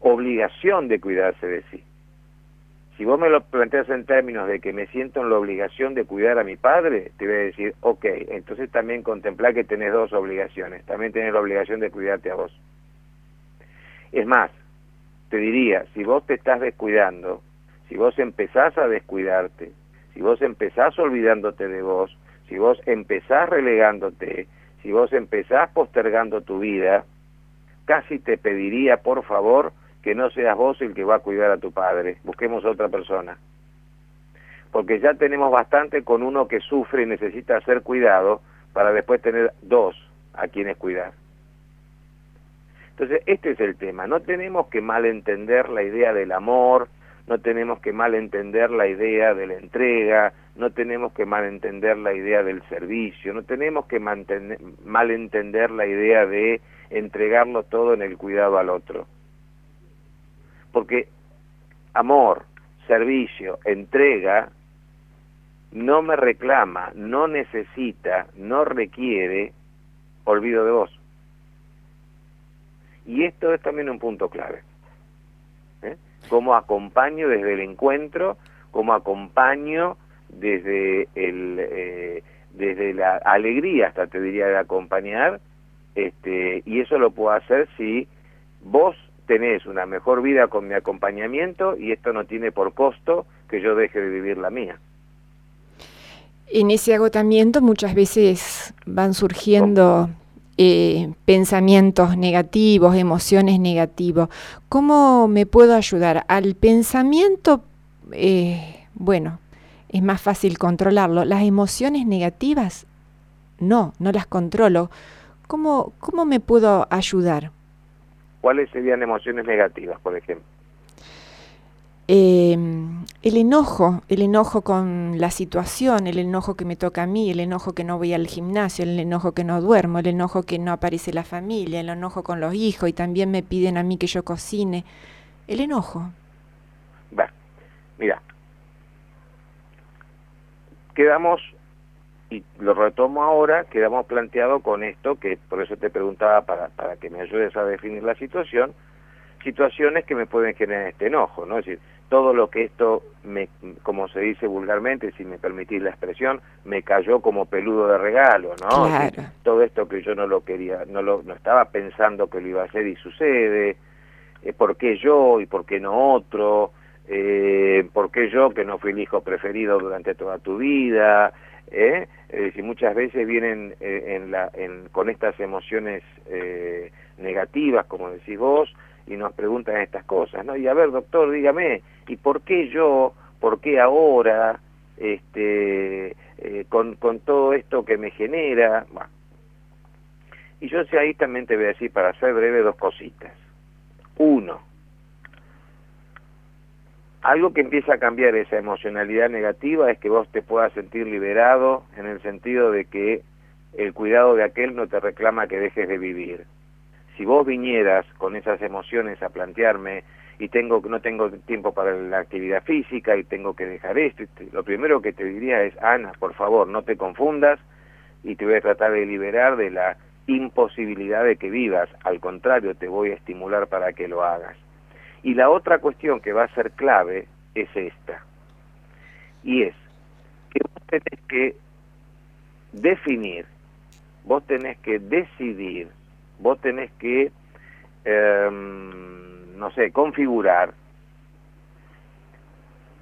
obligación de cuidarse de sí. Si vos me lo planteas en términos de que me siento en la obligación de cuidar a mi padre, te voy a decir, ok, entonces también contemplar que tenés dos obligaciones, también tenés la obligación de cuidarte a vos. Es más, te diría, si vos te estás descuidando, si vos empezás a descuidarte, si vos empezás olvidándote de vos, si vos empezás relegándote, si vos empezás postergando tu vida, casi te pediría, por favor, que no seas vos el que va a cuidar a tu padre, busquemos otra persona. Porque ya tenemos bastante con uno que sufre y necesita ser cuidado para después tener dos a quienes cuidar. Entonces, este es el tema. No tenemos que malentender la idea del amor, no tenemos que malentender la idea de la entrega, no tenemos que malentender la idea del servicio, no tenemos que malentender la idea de entregarlo todo en el cuidado al otro porque amor, servicio, entrega, no me reclama, no necesita, no requiere olvido de vos. Y esto es también un punto clave. Cómo acompaño desde el encuentro, cómo acompaño desde el eh, desde la alegría hasta te diría de acompañar, este, y eso lo puedo hacer si vos tenés una mejor vida con mi acompañamiento y esto no tiene por costo que yo deje de vivir la mía. En ese agotamiento muchas veces van surgiendo eh, pensamientos negativos, emociones negativas. ¿Cómo me puedo ayudar? Al pensamiento, eh, bueno, es más fácil controlarlo. Las emociones negativas, no, no las controlo. ¿Cómo, cómo me puedo ayudar? ¿Cuáles serían emociones negativas, por ejemplo? Eh, el enojo, el enojo con la situación, el enojo que me toca a mí, el enojo que no voy al gimnasio, el enojo que no duermo, el enojo que no aparece la familia, el enojo con los hijos y también me piden a mí que yo cocine. El enojo. Va, mira, quedamos y lo retomo ahora, quedamos planteado con esto, que por eso te preguntaba para, para que me ayudes a definir la situación, situaciones que me pueden generar este enojo, ¿no? Es decir, todo lo que esto, me, como se dice vulgarmente, si me permitís la expresión, me cayó como peludo de regalo, ¿no? todo esto que yo no lo quería, no lo no estaba pensando que lo iba a hacer y sucede, eh, ¿por qué yo y por qué no otro? Eh, ¿Por qué yo que no fui el hijo preferido durante toda tu vida? ¿eh? decir, muchas veces vienen eh, en la, en, con estas emociones eh, negativas, como decís vos, y nos preguntan estas cosas, ¿no? Y a ver, doctor, dígame, ¿y por qué yo, por qué ahora, este, eh, con, con todo esto que me genera? Y yo sé ahí también te voy a decir, para ser breve, dos cositas. Uno, algo que empieza a cambiar esa emocionalidad negativa es que vos te puedas sentir liberado en el sentido de que el cuidado de aquel no te reclama que dejes de vivir. Si vos vinieras con esas emociones a plantearme y tengo no tengo tiempo para la actividad física y tengo que dejar esto, lo primero que te diría es, Ana, por favor, no te confundas y te voy a tratar de liberar de la imposibilidad de que vivas, al contrario, te voy a estimular para que lo hagas. Y la otra cuestión que va a ser clave es esta, y es que vos tenés que definir, vos tenés que decidir, vos tenés que em, no sé, configurar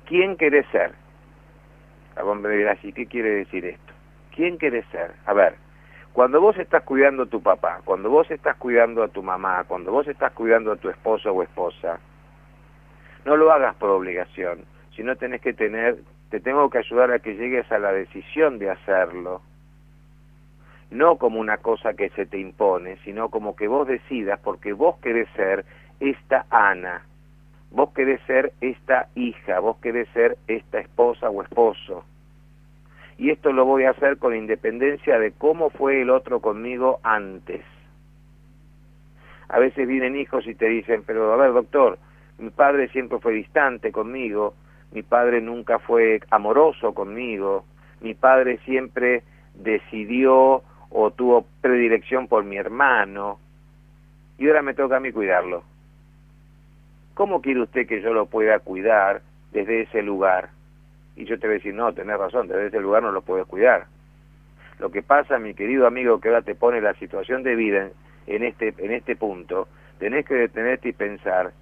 quién querés ser. A vos me dirás, ¿y qué quiere decir esto? ¿Quién querés ser? A ver, cuando vos estás cuidando a tu papá, cuando vos estás cuidando a tu mamá, cuando vos estás cuidando a tu esposo o esposa, no lo hagas por obligación, sino tenés que tener, te tengo que ayudar a que llegues a la decisión de hacerlo, no como una cosa que se te impone, sino como que vos decidas, porque vos querés ser esta Ana, vos querés ser esta hija, vos querés ser esta esposa o esposo y esto lo voy a hacer con independencia de cómo fue el otro conmigo antes. A veces vienen hijos y te dicen, pero a ver doctor, mi padre siempre fue distante conmigo, mi padre nunca fue amoroso conmigo, mi padre siempre decidió o tuvo predilección por mi hermano, y ahora me toca a mí cuidarlo. ¿Cómo quiere usted que yo lo pueda cuidar desde ese lugar? Y yo te voy a decir, no, tenés razón, desde ese lugar no lo puedes cuidar. Lo que pasa, mi querido amigo, que ahora te pone la situación de vida en, este, en este punto, tenés que detenerte y pensar,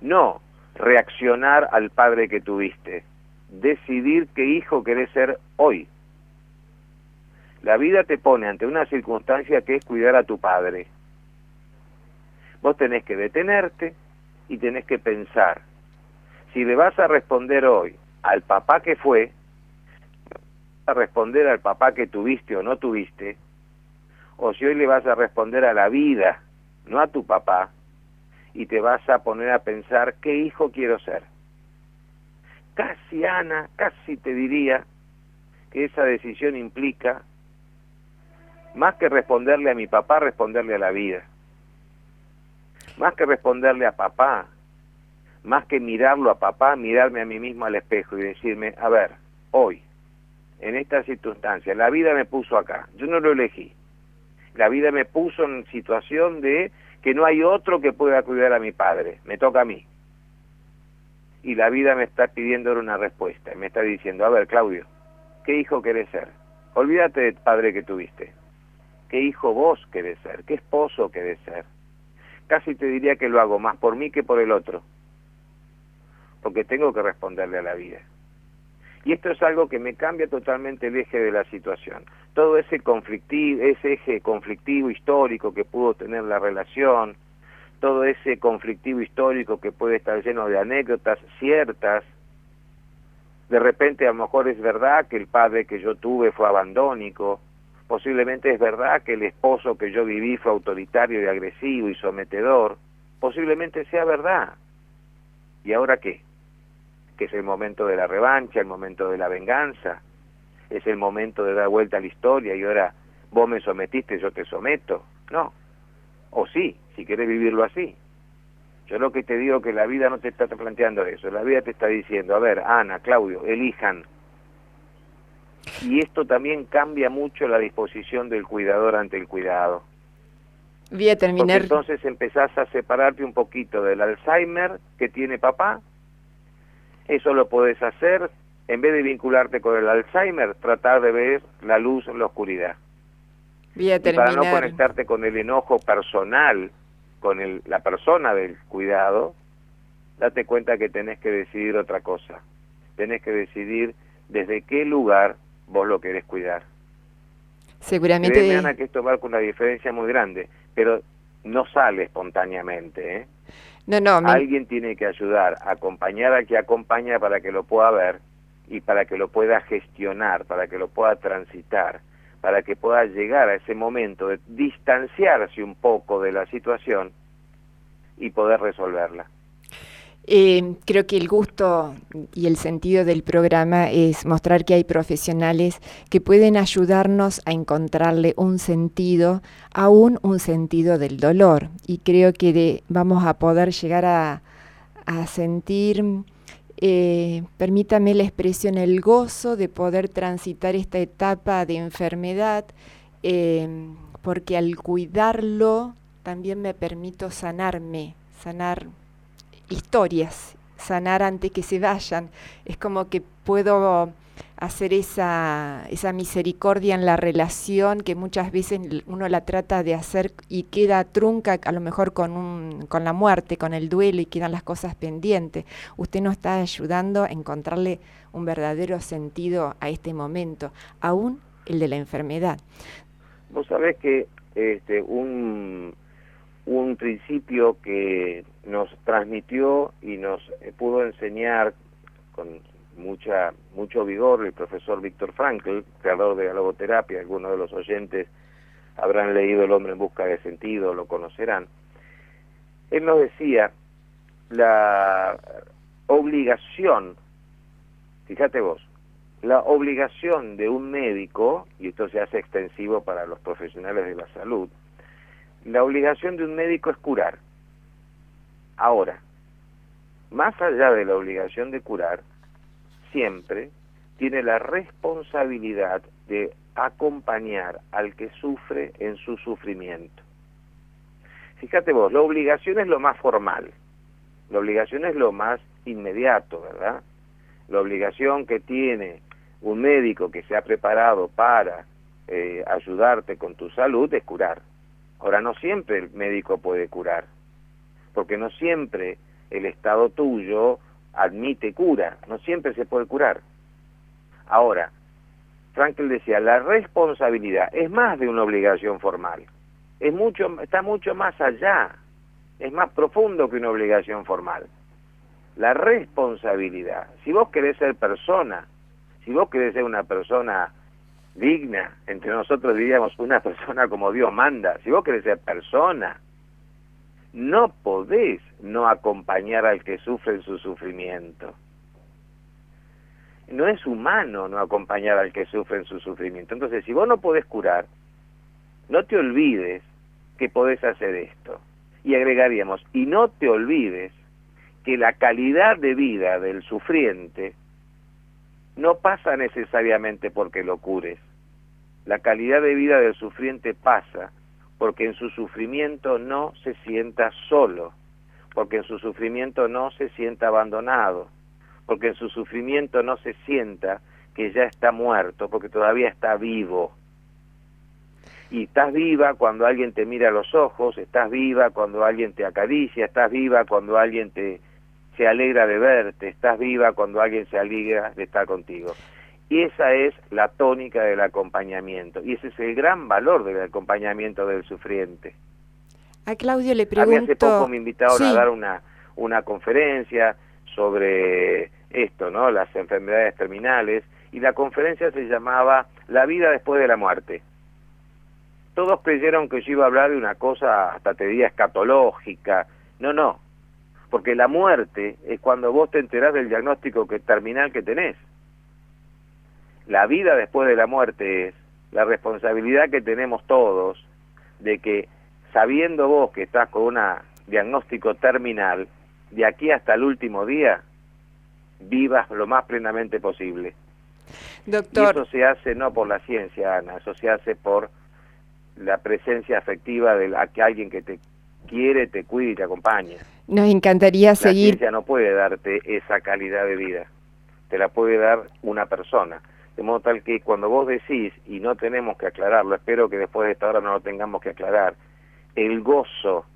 no reaccionar al padre que tuviste, decidir qué hijo querés ser hoy. La vida te pone ante una circunstancia que es cuidar a tu padre. Vos tenés que detenerte y tenés que pensar, si le vas a responder hoy al papá que fue, a responder al papá que tuviste o no tuviste, o si hoy le vas a responder a la vida, no a tu papá, y te vas a poner a pensar qué hijo quiero ser. Casi, Ana, casi te diría que esa decisión implica, más que responderle a mi papá, responderle a la vida. Más que responderle a papá, más que mirarlo a papá, mirarme a mí mismo al espejo y decirme, a ver, hoy, en esta circunstancia, la vida me puso acá, yo no lo elegí. La vida me puso en situación de que no hay otro que pueda cuidar a mi padre, me toca a mí. Y la vida me está pidiendo una respuesta, me está diciendo, a ver, Claudio, ¿qué hijo querés ser? Olvídate del padre que tuviste. ¿Qué hijo vos querés ser? ¿Qué esposo querés ser? Casi te diría que lo hago más por mí que por el otro porque tengo que responderle a la vida. Y esto es algo que me cambia totalmente el eje de la situación. Todo ese conflictivo, ese eje conflictivo histórico que pudo tener la relación, todo ese conflictivo histórico que puede estar lleno de anécdotas ciertas, de repente a lo mejor es verdad que el padre que yo tuve fue abandónico, posiblemente es verdad que el esposo que yo viví fue autoritario y agresivo y sometedor, posiblemente sea verdad. ¿Y ahora qué? que es el momento de la revancha, el momento de la venganza, es el momento de dar vuelta a la historia y ahora vos me sometiste, yo te someto. No. O sí, si querés vivirlo así. Yo lo que te digo que la vida no te está planteando eso, la vida te está diciendo, a ver, Ana, Claudio, elijan. Y esto también cambia mucho la disposición del cuidador ante el cuidado. Voy a terminar. Porque entonces empezás a separarte un poquito del Alzheimer que tiene papá eso lo puedes hacer, en vez de vincularte con el Alzheimer, tratar de ver la luz en la oscuridad. Voy a y para no conectarte con el enojo personal, con el, la persona del cuidado, date cuenta que tenés que decidir otra cosa. Tenés que decidir desde qué lugar vos lo querés cuidar. Seguramente. Créeme, que esto marca una diferencia muy grande, pero no sale espontáneamente, ¿eh? No, no, Alguien tiene que ayudar, acompañar a que acompaña para que lo pueda ver y para que lo pueda gestionar, para que lo pueda transitar, para que pueda llegar a ese momento de distanciarse un poco de la situación y poder resolverla. Eh, creo que el gusto y el sentido del programa es mostrar que hay profesionales que pueden ayudarnos a encontrarle un sentido, aún un sentido del dolor. Y creo que vamos a poder llegar a, sentir, eh, permítame la expresión, el gozo de poder transitar esta etapa de enfermedad, eh, porque al cuidarlo también me permito sanarme, sanar historias sanar antes que se vayan. Es como que puedo hacer esa, esa misericordia en la relación que muchas veces uno la trata de hacer y queda trunca a lo mejor con, un, con la muerte, con el duelo y quedan las cosas pendientes. Usted nos está ayudando a encontrarle un verdadero sentido a este momento, aún el de la enfermedad. Vos sabés que este, un, un principio que nos transmitió y nos pudo enseñar con mucha mucho vigor el profesor Víctor Frankl, creador de la logoterapia, algunos de los oyentes habrán leído El hombre en busca de sentido, lo conocerán. Él nos decía la obligación, fíjate vos, la obligación de un médico, y esto se hace extensivo para los profesionales de la salud, la obligación de un médico es curar. Ahora, más allá de la obligación de curar, siempre tiene la responsabilidad de acompañar al que sufre en su sufrimiento. Fíjate vos, la obligación es lo más formal, la obligación es lo más inmediato, ¿verdad? La obligación que tiene un médico que se ha preparado para eh, ayudarte con tu salud es curar. Ahora, no siempre el médico puede curar, porque no siempre el estado tuyo admite cura, no siempre se puede curar. Ahora, Frankl decía, la responsabilidad es más de una obligación formal, es mucho, está mucho más allá, es más profundo que una obligación formal. La responsabilidad, si vos querés ser persona, si vos querés ser una persona digna, entre nosotros diríamos una persona como Dios manda, si vos querés ser persona, no podés no acompañar al que sufre en su sufrimiento. No es humano no acompañar al que sufre en su sufrimiento. Entonces, si vos no podés curar, no te olvides que podés hacer esto. Y agregaríamos, y no te olvides que la calidad de vida del sufriente no pasa necesariamente porque lo cures. La calidad de vida del sufriente pasa porque en su sufrimiento no se sienta solo, porque en su sufrimiento no se sienta abandonado, porque en su sufrimiento no se sienta que ya está muerto, porque todavía está vivo. Y estás viva cuando alguien te mira a los ojos, estás viva cuando alguien te acaricia, estás viva cuando alguien te se alegra de verte, estás viva cuando alguien se alegra de estar contigo. Y esa es la tónica del acompañamiento. Y ese es el gran valor del acompañamiento del sufriente. A Claudio le pregunto... hace poco me invitaron a dar una, una conferencia sobre esto, ¿no? Las enfermedades terminales. Y la conferencia se llamaba La vida después de la muerte. Todos creyeron que yo iba a hablar de una cosa, hasta te diría, escatológica. No, no. Porque la muerte es cuando vos te enterás del diagnóstico que, terminal que tenés la vida después de la muerte es la responsabilidad que tenemos todos de que sabiendo vos que estás con un diagnóstico terminal, de aquí hasta el último día, vivas lo más plenamente posible. Doctor. Y eso se hace no por la ciencia, Ana, eso se hace por la presencia afectiva de alguien que te quiere, te cuida y te acompaña. Nos encantaría seguir. La ciencia no puede darte esa calidad de vida, te la puede dar una persona. De modo tal que cuando vos decís, y no tenemos que aclararlo, espero que después de esta hora no lo tengamos que aclarar, el gozo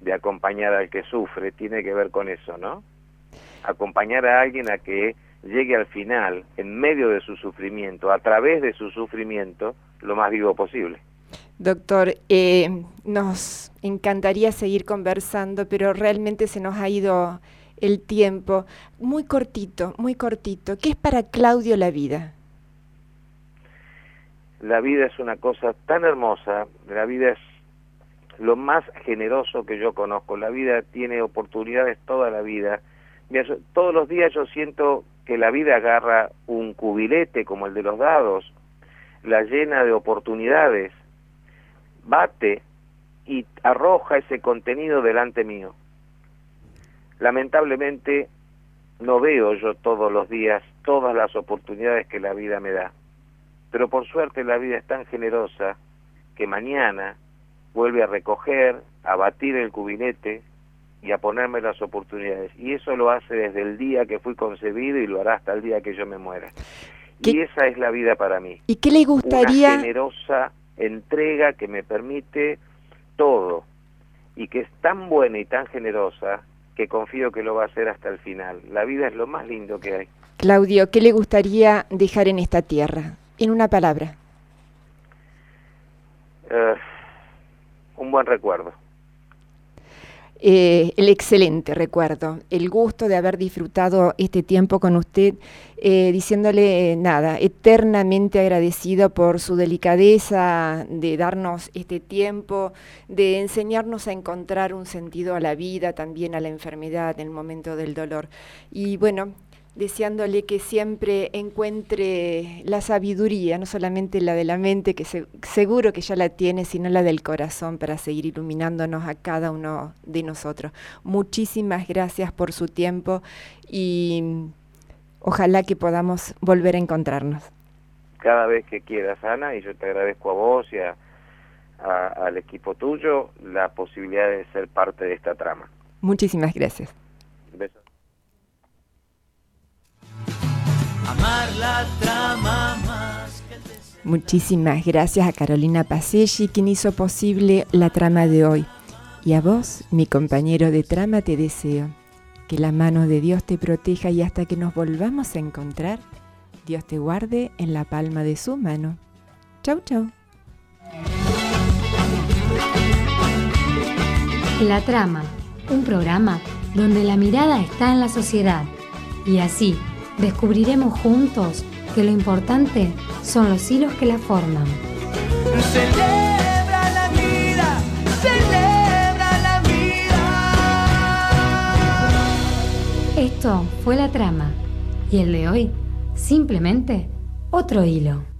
de acompañar al que sufre tiene que ver con eso, ¿no? Acompañar a alguien a que llegue al final, en medio de su sufrimiento, a través de su sufrimiento, lo más vivo posible. Doctor, eh, nos encantaría seguir conversando, pero realmente se nos ha ido el tiempo. Muy cortito, muy cortito. ¿Qué es para Claudio la vida? La vida es una cosa tan hermosa, la vida es lo más generoso que yo conozco, la vida tiene oportunidades toda la vida. todos los días yo siento que la vida agarra un cubilete como el de los dados, la llena de oportunidades, bate y arroja ese contenido delante mío. Lamentablemente no veo yo todos los días todas las oportunidades que la vida me da. Pero por suerte la vida es tan generosa que mañana vuelve a recoger, a batir el cubinete y a ponerme las oportunidades. Y eso lo hace desde el día que fui concebido y lo hará hasta el día que yo me muera. Y esa es la vida para mí. ¿Y qué le gustaría? Una generosa entrega que me permite todo y que es tan buena y tan generosa que confío que lo va a hacer hasta el final. La vida es lo más lindo que hay. Claudio, ¿qué le gustaría dejar en esta tierra? En una palabra. Eh, un buen recuerdo. Eh, el excelente recuerdo, el gusto de haber disfrutado este tiempo con usted, eh, diciéndole nada, eternamente agradecido por su delicadeza de darnos este tiempo, de enseñarnos a encontrar un sentido a la vida, también a la enfermedad en el momento del dolor. Y bueno, deseándole que siempre encuentre la sabiduría, no solamente la de la mente, que seguro que ya la tiene, sino la del corazón para seguir iluminándonos a cada uno de nosotros. Muchísimas gracias por su tiempo y ojalá que podamos volver a encontrarnos. Cada vez que quieras, Ana, y yo te agradezco a vos y al equipo tuyo la posibilidad de ser parte de esta trama. Muchísimas gracias. Besos. La trama más Muchísimas gracias a Carolina Paselli, quien hizo posible la trama de hoy. Y a vos, mi compañero de trama, te deseo que la mano de Dios te proteja y hasta que nos volvamos a encontrar, Dios te guarde en la palma de su mano. Chau, chau. La trama, un programa donde la mirada está en la sociedad y así descubriremos juntos que lo importante son los hilos que la forman. Celebra la vida, celebra la vida. Esto fue la trama y el de hoy, simplemente otro hilo.